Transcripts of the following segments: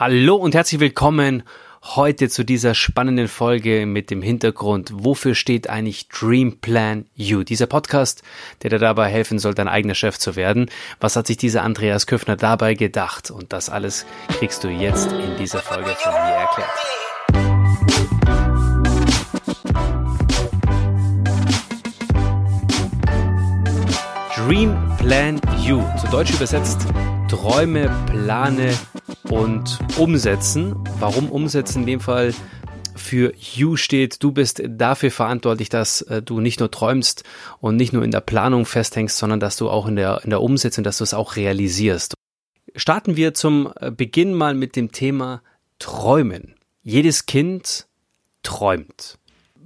Hallo und herzlich willkommen heute zu dieser spannenden Folge mit dem Hintergrund, wofür steht eigentlich Dream Plan You? Dieser Podcast, der dir dabei helfen soll, dein eigener Chef zu werden. Was hat sich dieser Andreas Köffner dabei gedacht? Und das alles kriegst du jetzt in dieser Folge von mir erklärt. Dream Plan You, zu Deutsch übersetzt, träume, plane und umsetzen. Warum umsetzen in dem Fall? Für You steht, du bist dafür verantwortlich, dass äh, du nicht nur träumst und nicht nur in der Planung festhängst, sondern dass du auch in der, in der Umsetzung, dass du es auch realisierst. Starten wir zum äh, Beginn mal mit dem Thema Träumen. Jedes Kind träumt.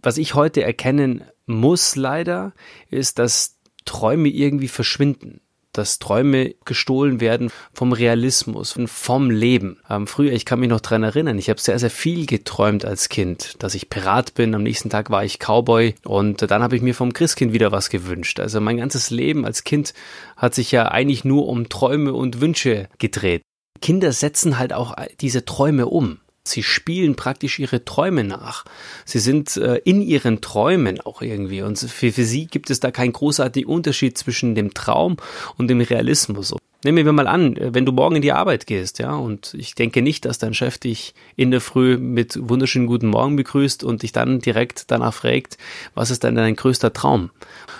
Was ich heute erkennen muss leider, ist, dass Träume irgendwie verschwinden dass Träume gestohlen werden vom Realismus, vom Leben. Ähm, früher, ich kann mich noch dran erinnern, ich habe sehr, sehr viel geträumt als Kind, dass ich Pirat bin, am nächsten Tag war ich Cowboy und dann habe ich mir vom Christkind wieder was gewünscht. Also mein ganzes Leben als Kind hat sich ja eigentlich nur um Träume und Wünsche gedreht. Kinder setzen halt auch diese Träume um. Sie spielen praktisch ihre Träume nach. Sie sind äh, in ihren Träumen auch irgendwie. Und für, für sie gibt es da keinen großartigen Unterschied zwischen dem Traum und dem Realismus. Nehmen wir mal an, wenn du morgen in die Arbeit gehst, ja, und ich denke nicht, dass dein Chef dich in der Früh mit wunderschönen guten Morgen begrüßt und dich dann direkt danach fragt, was ist denn dein größter Traum?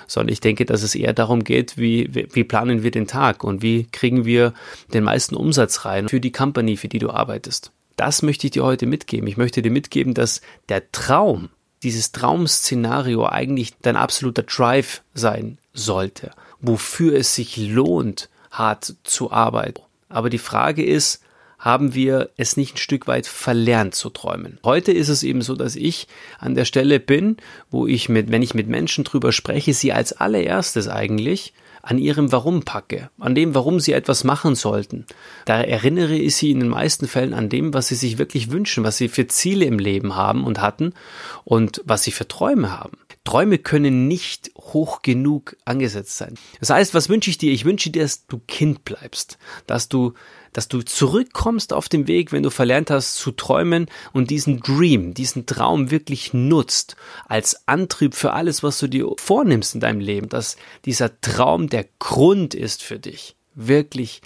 Sondern ich denke, dass es eher darum geht, wie, wie planen wir den Tag und wie kriegen wir den meisten Umsatz rein für die Company, für die du arbeitest. Das möchte ich dir heute mitgeben. Ich möchte dir mitgeben, dass der Traum, dieses Traumszenario eigentlich dein absoluter Drive sein sollte, wofür es sich lohnt, hart zu arbeiten. Aber die Frage ist, haben wir es nicht ein Stück weit verlernt zu träumen. Heute ist es eben so, dass ich an der Stelle bin, wo ich mit, wenn ich mit Menschen drüber spreche, sie als allererstes eigentlich an ihrem Warum packe, an dem, warum sie etwas machen sollten. Da erinnere ich sie in den meisten Fällen an dem, was sie sich wirklich wünschen, was sie für Ziele im Leben haben und hatten und was sie für Träume haben. Träume können nicht hoch genug angesetzt sein. Das heißt, was wünsche ich dir? Ich wünsche dir, dass du Kind bleibst, dass du dass du zurückkommst auf dem Weg, wenn du verlernt hast zu träumen und diesen Dream, diesen Traum wirklich nutzt als Antrieb für alles, was du dir vornimmst in deinem Leben, dass dieser Traum der Grund ist für dich, wirklich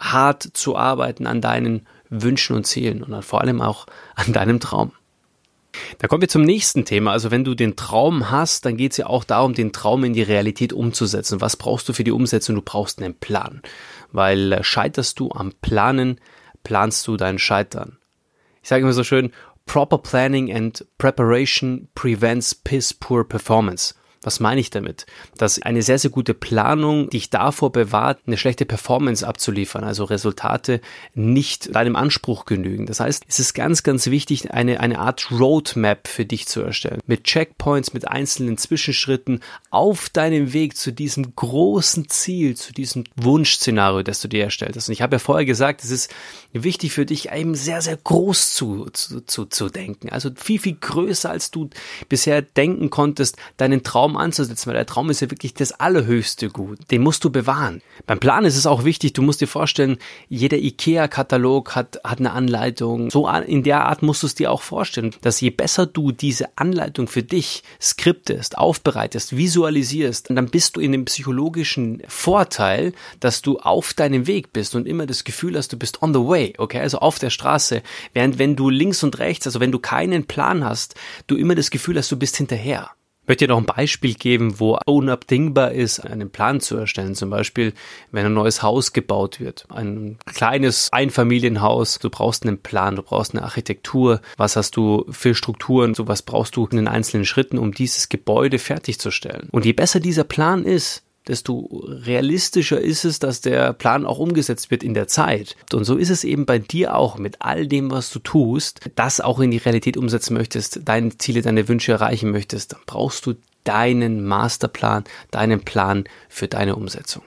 hart zu arbeiten an deinen Wünschen und Zielen und vor allem auch an deinem Traum. Da kommen wir zum nächsten Thema. Also wenn du den Traum hast, dann geht es ja auch darum, den Traum in die Realität umzusetzen. Was brauchst du für die Umsetzung? Du brauchst einen Plan. Weil äh, scheiterst du am Planen, planst du dein Scheitern. Ich sage immer so schön, proper planning and preparation prevents piss poor performance. Was meine ich damit? Dass eine sehr, sehr gute Planung dich davor bewahrt, eine schlechte Performance abzuliefern, also Resultate nicht deinem Anspruch genügen. Das heißt, es ist ganz, ganz wichtig, eine, eine Art Roadmap für dich zu erstellen. Mit Checkpoints, mit einzelnen Zwischenschritten auf deinem Weg zu diesem großen Ziel, zu diesem Wunschszenario, das du dir erstellt hast. Und ich habe ja vorher gesagt, es ist wichtig für dich, eben sehr, sehr groß zu, zu, zu, zu denken. Also viel, viel größer, als du bisher denken konntest, deinen Traum Traum anzusetzen, weil der Traum ist ja wirklich das allerhöchste Gut. Den musst du bewahren. Beim Plan ist es auch wichtig, du musst dir vorstellen, jeder IKEA-Katalog hat, hat eine Anleitung. So in der Art musst du es dir auch vorstellen, dass je besser du diese Anleitung für dich skriptest, aufbereitest, visualisierst, dann bist du in dem psychologischen Vorteil, dass du auf deinem Weg bist und immer das Gefühl hast, du bist on the way, okay, also auf der Straße. Während wenn du links und rechts, also wenn du keinen Plan hast, du immer das Gefühl hast, du bist hinterher. Ich möchte dir noch ein Beispiel geben, wo unabdingbar ist, einen Plan zu erstellen. Zum Beispiel, wenn ein neues Haus gebaut wird. Ein kleines Einfamilienhaus. Du brauchst einen Plan, du brauchst eine Architektur. Was hast du für Strukturen? So was brauchst du in den einzelnen Schritten, um dieses Gebäude fertigzustellen. Und je besser dieser Plan ist, desto realistischer ist es, dass der Plan auch umgesetzt wird in der Zeit. Und so ist es eben bei dir auch mit all dem, was du tust, das auch in die Realität umsetzen möchtest, deine Ziele, deine Wünsche erreichen möchtest, dann brauchst du deinen Masterplan, deinen Plan für deine Umsetzung.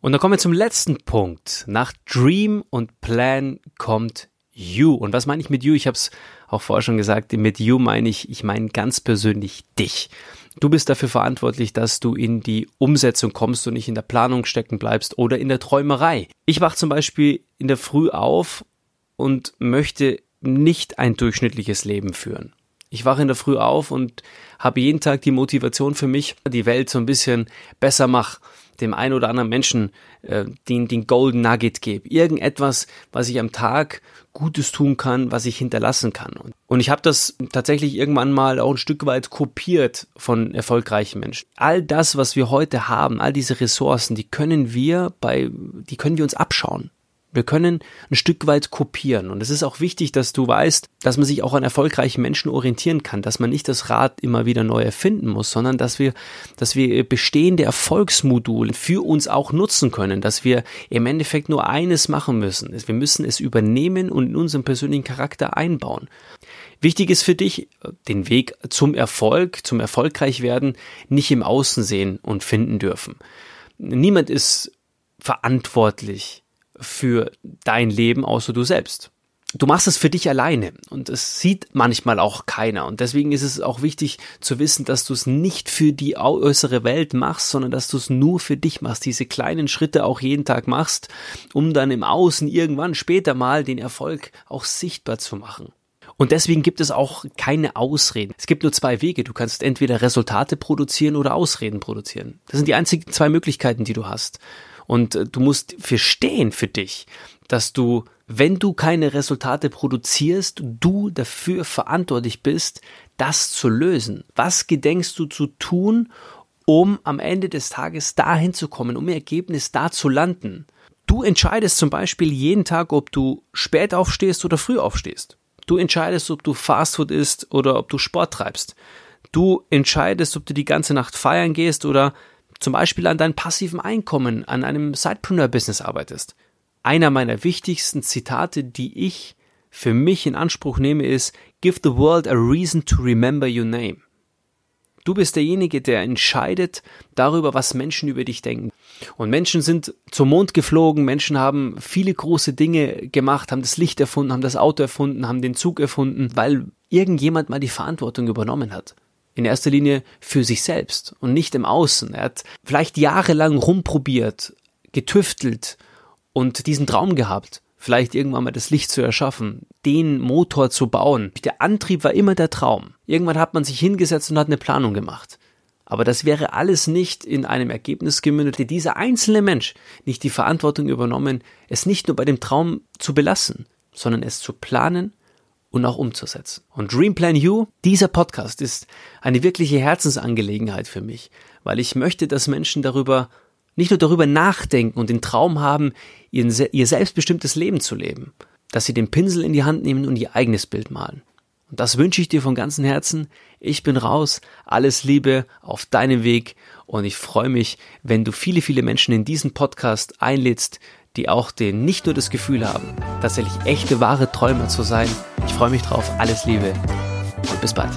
Und dann kommen wir zum letzten Punkt. Nach Dream und Plan kommt You. Und was meine ich mit You? Ich habe es auch vorher schon gesagt, mit You meine ich, ich meine ganz persönlich dich. Du bist dafür verantwortlich, dass du in die Umsetzung kommst und nicht in der Planung stecken bleibst oder in der Träumerei. Ich wach zum Beispiel in der Früh auf und möchte nicht ein durchschnittliches Leben führen. Ich wache in der Früh auf und habe jeden Tag die Motivation für mich, die Welt so ein bisschen besser mache, dem einen oder anderen Menschen äh, den, den Golden Nugget gebe. Irgendetwas, was ich am Tag Gutes tun kann, was ich hinterlassen kann. Und ich habe das tatsächlich irgendwann mal auch ein Stück weit kopiert von erfolgreichen Menschen. All das, was wir heute haben, all diese Ressourcen, die können wir bei, die können wir uns abschauen. Wir können ein Stück weit kopieren. Und es ist auch wichtig, dass du weißt, dass man sich auch an erfolgreichen Menschen orientieren kann, dass man nicht das Rad immer wieder neu erfinden muss, sondern dass wir, dass wir bestehende Erfolgsmodule für uns auch nutzen können, dass wir im Endeffekt nur eines machen müssen. Wir müssen es übernehmen und in unseren persönlichen Charakter einbauen. Wichtig ist für dich, den Weg zum Erfolg, zum Erfolgreichwerden nicht im Außen sehen und finden dürfen. Niemand ist verantwortlich für dein Leben außer du selbst. Du machst es für dich alleine und es sieht manchmal auch keiner. Und deswegen ist es auch wichtig zu wissen, dass du es nicht für die äußere Welt machst, sondern dass du es nur für dich machst, diese kleinen Schritte auch jeden Tag machst, um dann im Außen irgendwann später mal den Erfolg auch sichtbar zu machen. Und deswegen gibt es auch keine Ausreden. Es gibt nur zwei Wege. Du kannst entweder Resultate produzieren oder Ausreden produzieren. Das sind die einzigen zwei Möglichkeiten, die du hast. Und äh, du musst verstehen für dich, dass du, wenn du keine Resultate produzierst, du dafür verantwortlich bist, das zu lösen. Was gedenkst du zu tun, um am Ende des Tages dahin zu kommen, um Ergebnis da zu landen? Du entscheidest zum Beispiel jeden Tag, ob du spät aufstehst oder früh aufstehst. Du entscheidest, ob du Fastfood isst oder ob du Sport treibst. Du entscheidest, ob du die ganze Nacht feiern gehst oder zum Beispiel an deinem passiven Einkommen, an einem Sidepreneur-Business arbeitest. Einer meiner wichtigsten Zitate, die ich für mich in Anspruch nehme, ist Give the world a reason to remember your name. Du bist derjenige, der entscheidet darüber, was Menschen über dich denken. Und Menschen sind zum Mond geflogen, Menschen haben viele große Dinge gemacht, haben das Licht erfunden, haben das Auto erfunden, haben den Zug erfunden, weil irgendjemand mal die Verantwortung übernommen hat in erster Linie für sich selbst und nicht im Außen. Er hat vielleicht jahrelang rumprobiert, getüftelt und diesen Traum gehabt, vielleicht irgendwann mal das Licht zu erschaffen, den Motor zu bauen. Der Antrieb war immer der Traum. Irgendwann hat man sich hingesetzt und hat eine Planung gemacht. Aber das wäre alles nicht in einem Ergebnis gemündet, hätte dieser einzelne Mensch nicht die Verantwortung übernommen, es nicht nur bei dem Traum zu belassen, sondern es zu planen, und auch umzusetzen. Und Dream Plan You, dieser Podcast ist eine wirkliche Herzensangelegenheit für mich, weil ich möchte, dass Menschen darüber nicht nur darüber nachdenken und den Traum haben, ihr, ihr selbstbestimmtes Leben zu leben, dass sie den Pinsel in die Hand nehmen und ihr eigenes Bild malen. Und das wünsche ich dir von ganzem Herzen. Ich bin raus. Alles Liebe auf deinem Weg. Und ich freue mich, wenn du viele, viele Menschen in diesen Podcast einlädst, die auch den nicht nur das Gefühl haben, tatsächlich echte, wahre Träumer zu sein. Ich freue mich drauf. Alles Liebe und bis bald.